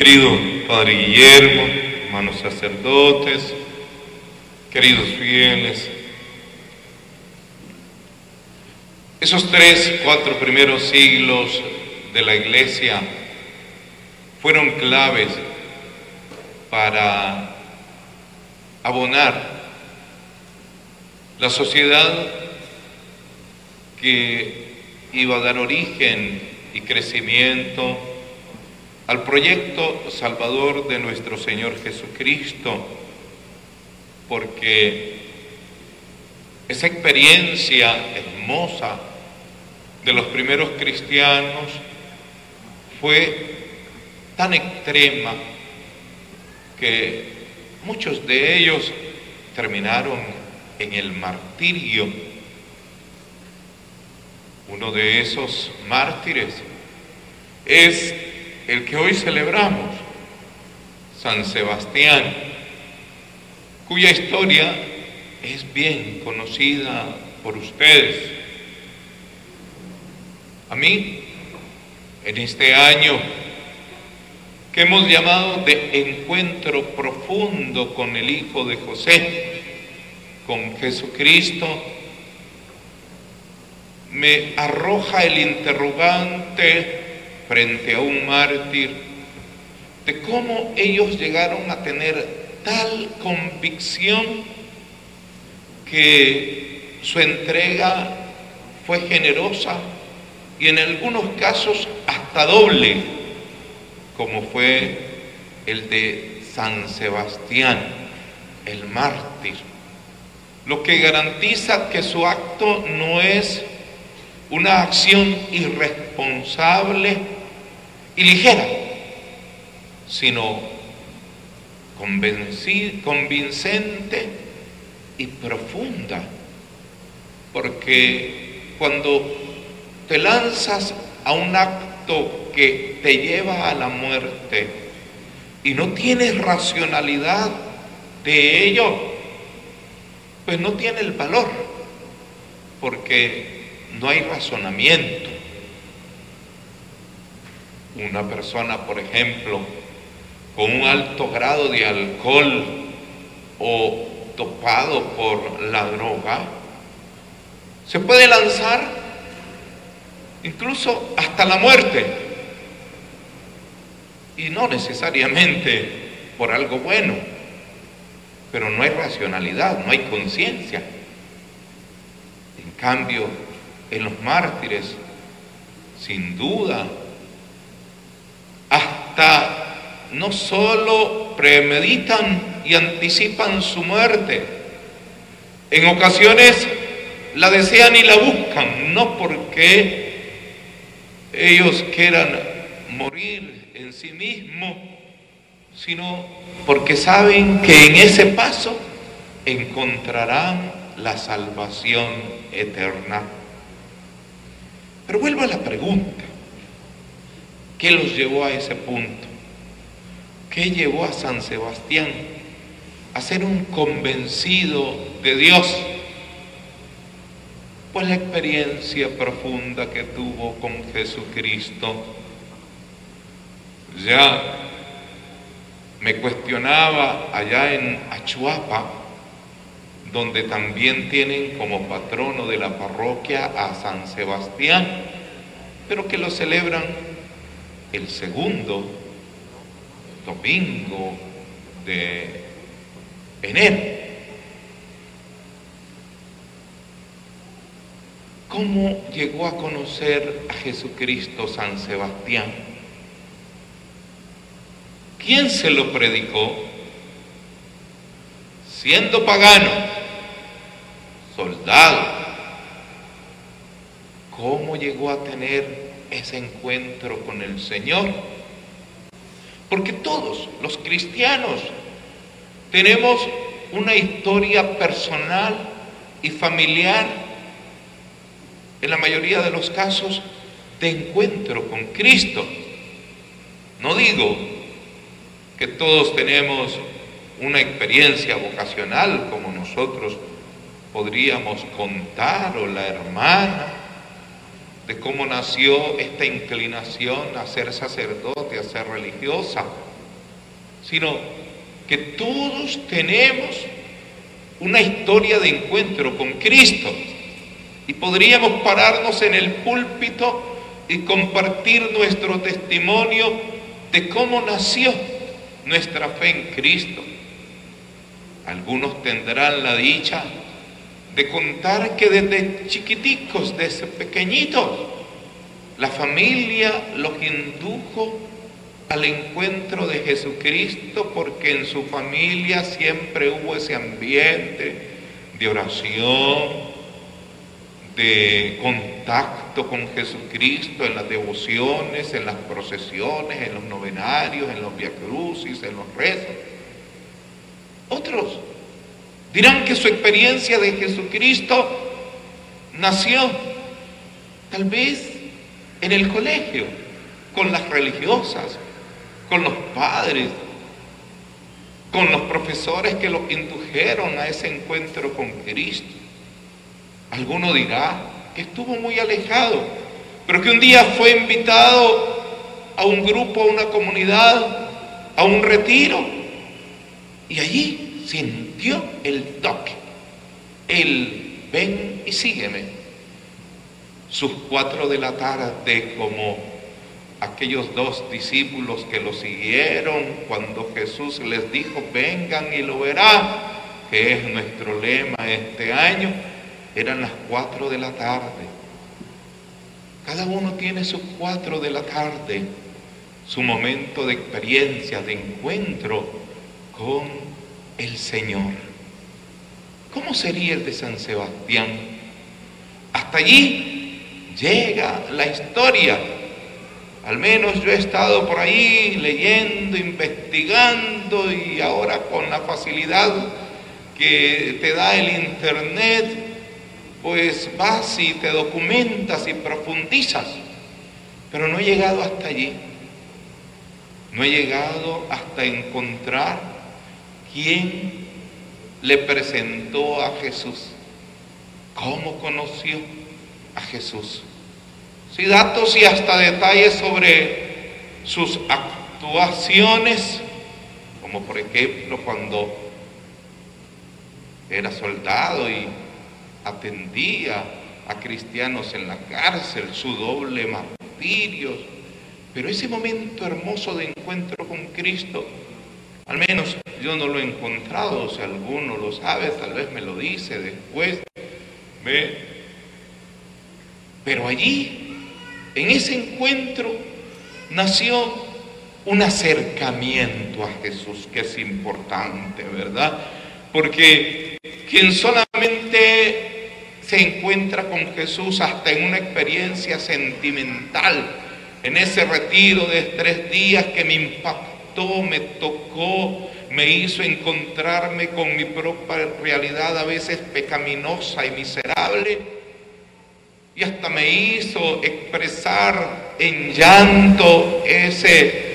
querido Padre Guillermo, hermanos sacerdotes, queridos fieles, esos tres, cuatro primeros siglos de la iglesia fueron claves para abonar la sociedad que iba a dar origen y crecimiento al proyecto salvador de nuestro Señor Jesucristo, porque esa experiencia hermosa de los primeros cristianos fue tan extrema que muchos de ellos terminaron en el martirio. Uno de esos mártires es el que hoy celebramos, San Sebastián, cuya historia es bien conocida por ustedes. A mí, en este año que hemos llamado de encuentro profundo con el Hijo de José, con Jesucristo, me arroja el interrogante frente a un mártir de cómo ellos llegaron a tener tal convicción que su entrega fue generosa y en algunos casos hasta doble, como fue el de San Sebastián, el mártir, lo que garantiza que su acto no es una acción irresponsable y ligera, sino convincente y profunda, porque cuando te lanzas a un acto que te lleva a la muerte y no tienes racionalidad de ello, pues no tiene el valor, porque no hay razonamiento. Una persona, por ejemplo, con un alto grado de alcohol o topado por la droga, se puede lanzar incluso hasta la muerte. Y no necesariamente por algo bueno, pero no hay racionalidad, no hay conciencia. En cambio, en los mártires, sin duda, no solo premeditan y anticipan su muerte, en ocasiones la desean y la buscan, no porque ellos quieran morir en sí mismos, sino porque saben que en ese paso encontrarán la salvación eterna. Pero vuelvo a la pregunta, ¿qué los llevó a ese punto? ¿Qué llevó a San Sebastián a ser un convencido de Dios? pues la experiencia profunda que tuvo con Jesucristo. Ya me cuestionaba allá en Achuapa, donde también tienen como patrono de la parroquia a San Sebastián, pero que lo celebran el segundo domingo de enero. ¿Cómo llegó a conocer a Jesucristo San Sebastián? ¿Quién se lo predicó? Siendo pagano, soldado, ¿cómo llegó a tener ese encuentro con el Señor? Porque todos los cristianos tenemos una historia personal y familiar en la mayoría de los casos, de encuentro con Cristo. No digo que todos tenemos una experiencia vocacional como nosotros podríamos contar o la hermana de cómo nació esta inclinación a ser sacerdote, a ser religiosa. sino que todos tenemos una historia de encuentro con Cristo y podríamos pararnos en el púlpito y compartir nuestro testimonio de cómo nació nuestra fe en Cristo. Algunos tendrán la dicha de contar que desde chiquiticos, desde pequeñitos, la familia los indujo al encuentro de Jesucristo porque en su familia siempre hubo ese ambiente de oración, de contacto con Jesucristo en las devociones, en las procesiones, en los novenarios, en los viacrucis, en los rezos. Otros dirán que su experiencia de Jesucristo nació tal vez en el colegio, con las religiosas, con los padres, con los profesores que los indujeron a ese encuentro con Cristo. Alguno dirá que estuvo muy alejado, pero que un día fue invitado a un grupo, a una comunidad, a un retiro, y allí sintió el toque, el ven y sígueme. Sus cuatro de la tarde como aquellos dos discípulos que lo siguieron cuando Jesús les dijo, vengan y lo verán, que es nuestro lema este año, eran las cuatro de la tarde. Cada uno tiene sus cuatro de la tarde, su momento de experiencia, de encuentro con el Señor. ¿Cómo sería el de San Sebastián? Hasta allí llega la historia. Al menos yo he estado por ahí leyendo, investigando y ahora con la facilidad que te da el Internet, pues vas y te documentas y profundizas, pero no he llegado hasta allí. No he llegado hasta encontrar quién le presentó a Jesús, cómo conoció a Jesús. Sí, datos y hasta detalles sobre sus actuaciones, como por ejemplo cuando era soldado y atendía a cristianos en la cárcel, su doble martirio. Pero ese momento hermoso de encuentro con Cristo, al menos yo no lo he encontrado, si alguno lo sabe, tal vez me lo dice después. Pero allí, en ese encuentro, nació un acercamiento a Jesús, que es importante, ¿verdad? Porque quien solamente se encuentra con Jesús hasta en una experiencia sentimental, en ese retiro de tres días que me impactó, me tocó, me hizo encontrarme con mi propia realidad a veces pecaminosa y miserable, y hasta me hizo expresar en llanto ese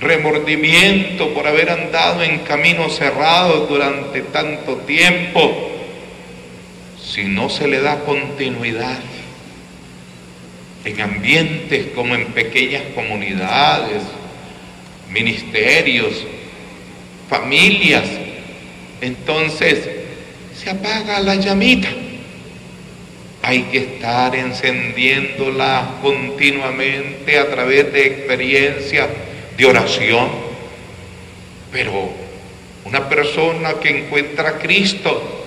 remordimiento por haber andado en caminos cerrados durante tanto tiempo. Si no se le da continuidad en ambientes como en pequeñas comunidades, ministerios, familias, entonces se apaga la llamita. Hay que estar encendiéndola continuamente a través de experiencias de oración. Pero una persona que encuentra a Cristo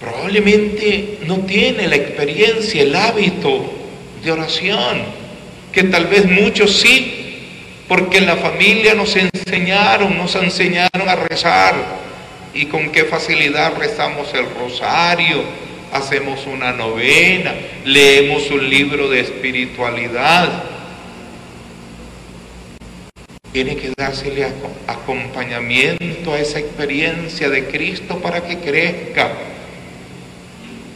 probablemente no tiene la experiencia, el hábito de oración, que tal vez muchos sí, porque en la familia nos enseñaron, nos enseñaron a rezar y con qué facilidad rezamos el rosario, hacemos una novena, leemos un libro de espiritualidad. Tiene que dársele acompañamiento a esa experiencia de Cristo para que crezca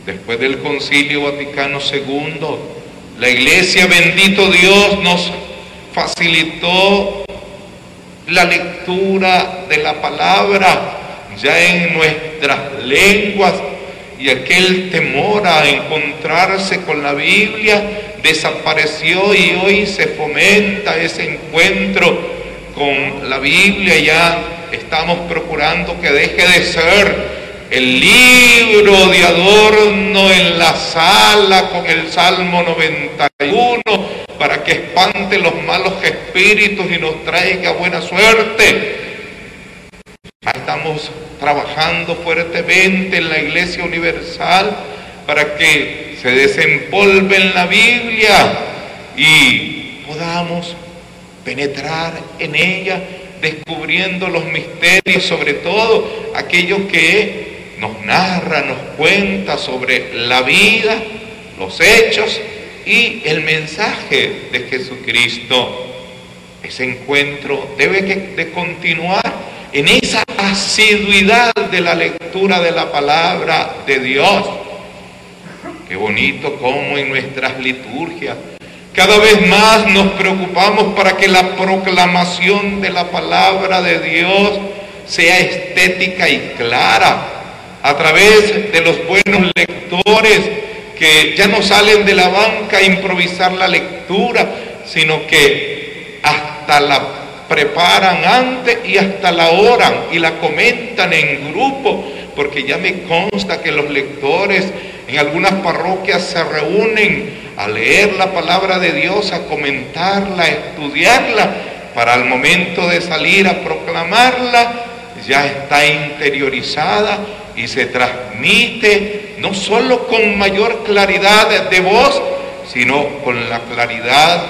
Después del Concilio Vaticano II, la Iglesia, bendito Dios, nos facilitó la lectura de la palabra ya en nuestras lenguas y aquel temor a encontrarse con la Biblia desapareció y hoy se fomenta ese encuentro con la Biblia, ya estamos procurando que deje de ser el libro de adorno en la sala con el Salmo 91 para que espante los malos espíritus y nos traiga buena suerte. Estamos trabajando fuertemente en la Iglesia Universal para que se desempolve en la Biblia y podamos penetrar en ella descubriendo los misterios, sobre todo aquellos que nos narra, nos cuenta sobre la vida, los hechos y el mensaje de Jesucristo. Ese encuentro debe de continuar en esa asiduidad de la lectura de la palabra de Dios. Qué bonito como en nuestras liturgias cada vez más nos preocupamos para que la proclamación de la palabra de Dios sea estética y clara a través de los buenos lectores que ya no salen de la banca a improvisar la lectura, sino que hasta la preparan antes y hasta la oran y la comentan en grupo, porque ya me consta que los lectores en algunas parroquias se reúnen a leer la palabra de Dios, a comentarla, a estudiarla, para el momento de salir a proclamarla, ya está interiorizada y se transmite no solo con mayor claridad de voz, sino con la claridad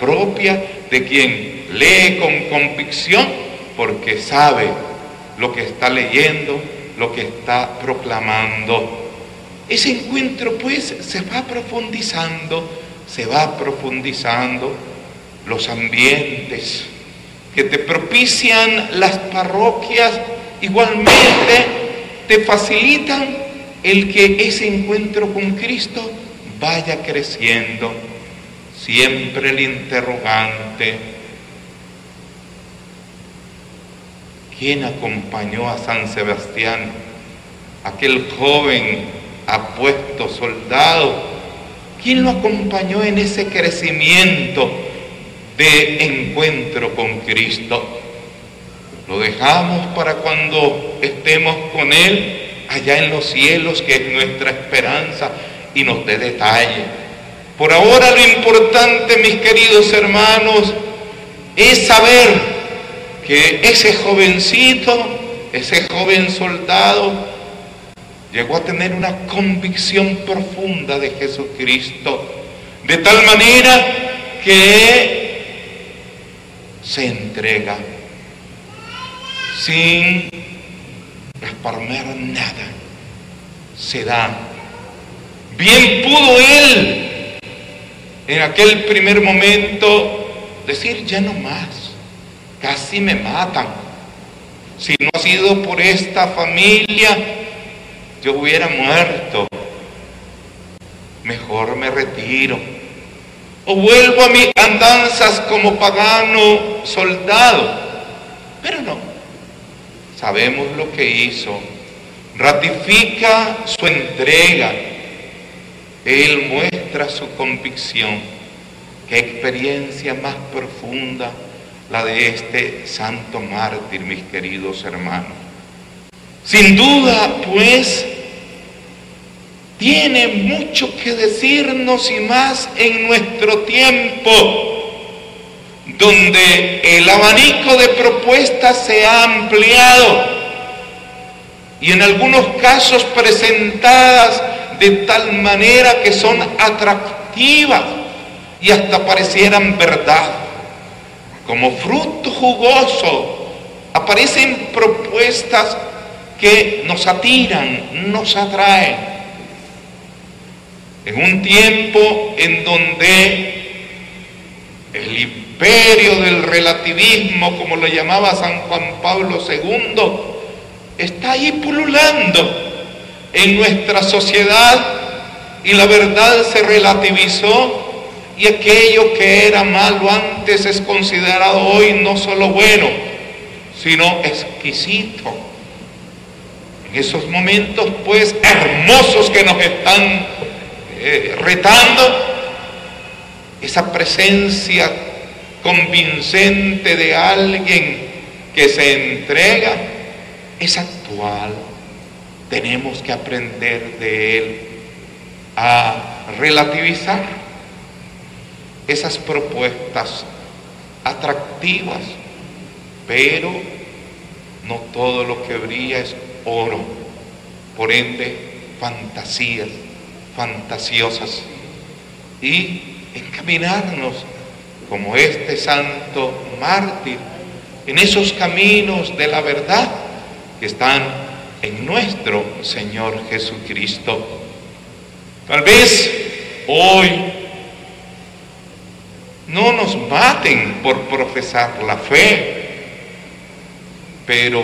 propia de quien lee con convicción, porque sabe lo que está leyendo, lo que está proclamando. Ese encuentro pues se va profundizando, se va profundizando los ambientes que te propician las parroquias igualmente te facilitan el que ese encuentro con Cristo vaya creciendo. Siempre el interrogante, ¿quién acompañó a San Sebastián? Aquel joven apuesto soldado, ¿quién lo acompañó en ese crecimiento de encuentro con Cristo? Lo dejamos para cuando estemos con Él allá en los cielos, que es nuestra esperanza, y nos dé detalle. Por ahora lo importante, mis queridos hermanos, es saber que ese jovencito, ese joven soldado, llegó a tener una convicción profunda de Jesucristo, de tal manera que se entrega sin esparmer nada, se da. Bien pudo él en aquel primer momento decir, ya no más, casi me matan. Si no ha sido por esta familia, yo hubiera muerto. Mejor me retiro. O vuelvo a mis andanzas como pagano soldado. Pero no, sabemos lo que hizo, ratifica su entrega, Él muestra su convicción. Qué experiencia más profunda la de este santo mártir, mis queridos hermanos. Sin duda, pues, tiene mucho que decirnos y más en nuestro tiempo donde el abanico de propuestas se ha ampliado y en algunos casos presentadas de tal manera que son atractivas y hasta parecieran verdad. Como fruto jugoso aparecen propuestas que nos atiran, nos atraen. En un tiempo en donde el del relativismo, como lo llamaba San Juan Pablo II, está ahí pululando en nuestra sociedad y la verdad se relativizó y aquello que era malo antes es considerado hoy no solo bueno, sino exquisito. En esos momentos pues hermosos que nos están eh, retando, esa presencia convincente de alguien que se entrega es actual. Tenemos que aprender de él a relativizar esas propuestas atractivas, pero no todo lo que brilla es oro, por ende fantasías, fantasiosas, y encaminarnos como este santo mártir en esos caminos de la verdad que están en nuestro Señor Jesucristo. Tal vez hoy no nos maten por profesar la fe, pero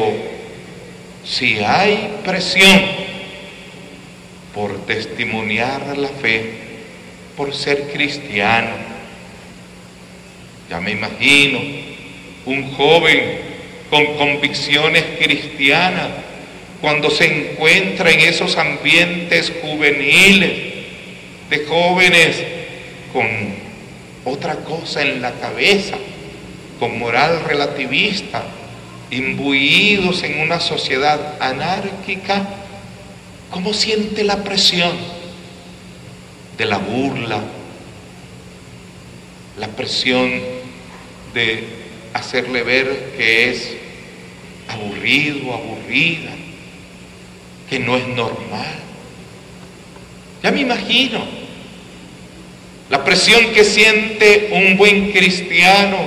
si hay presión por testimoniar la fe, por ser cristiano, ya me imagino un joven con convicciones cristianas cuando se encuentra en esos ambientes juveniles de jóvenes con otra cosa en la cabeza, con moral relativista, imbuidos en una sociedad anárquica, ¿cómo siente la presión de la burla, la presión de hacerle ver que es aburrido, aburrida, que no es normal? Ya me imagino la presión que siente un buen cristiano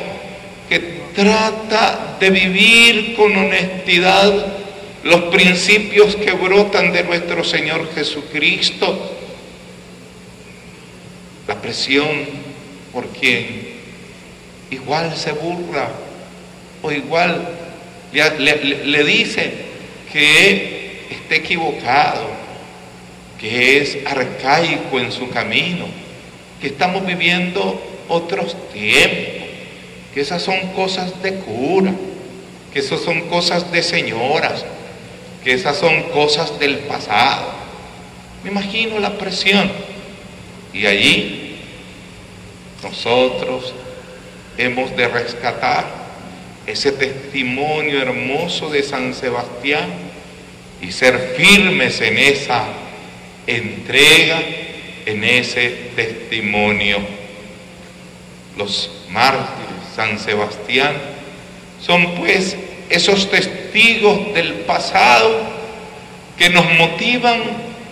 que trata de vivir con honestidad los principios que brotan de nuestro Señor Jesucristo. La presión por quien igual se burla o igual le, le dice que está equivocado, que es arcaico en su camino, que estamos viviendo otros tiempos que esas son cosas de cura, que esas son cosas de señoras, que esas son cosas del pasado. Me imagino la presión. Y allí nosotros hemos de rescatar ese testimonio hermoso de San Sebastián y ser firmes en esa entrega, en ese testimonio. Los mártires San Sebastián, son pues esos testigos del pasado que nos motivan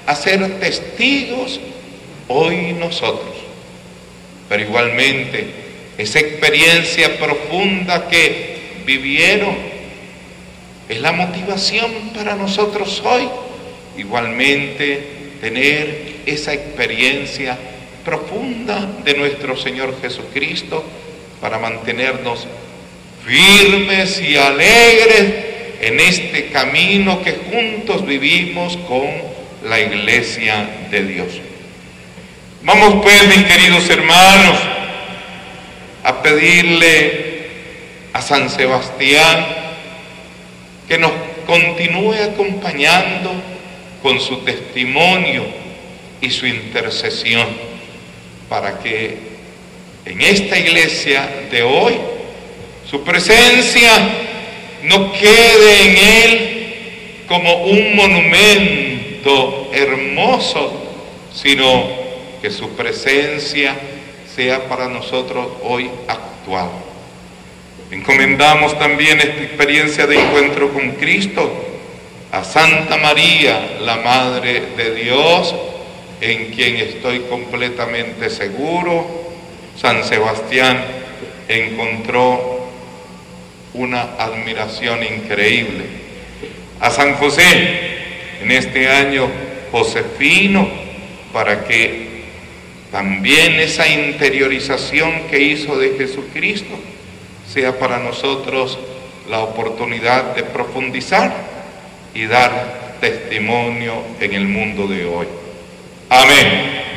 a ser testigos hoy nosotros. Pero igualmente, esa experiencia profunda que vivieron es la motivación para nosotros hoy. Igualmente, tener esa experiencia profunda de nuestro Señor Jesucristo para mantenernos firmes y alegres en este camino que juntos vivimos con la iglesia de Dios. Vamos pues, mis queridos hermanos, a pedirle a San Sebastián que nos continúe acompañando con su testimonio y su intercesión para que en esta iglesia de hoy, su presencia no quede en él como un monumento hermoso, sino que su presencia sea para nosotros hoy actual. Encomendamos también esta experiencia de encuentro con Cristo a Santa María, la Madre de Dios, en quien estoy completamente seguro San Sebastián encontró una admiración increíble. A San José, en este año Josefino, para que también esa interiorización que hizo de Jesucristo sea para nosotros la oportunidad de profundizar y dar testimonio en el mundo de hoy. Amén.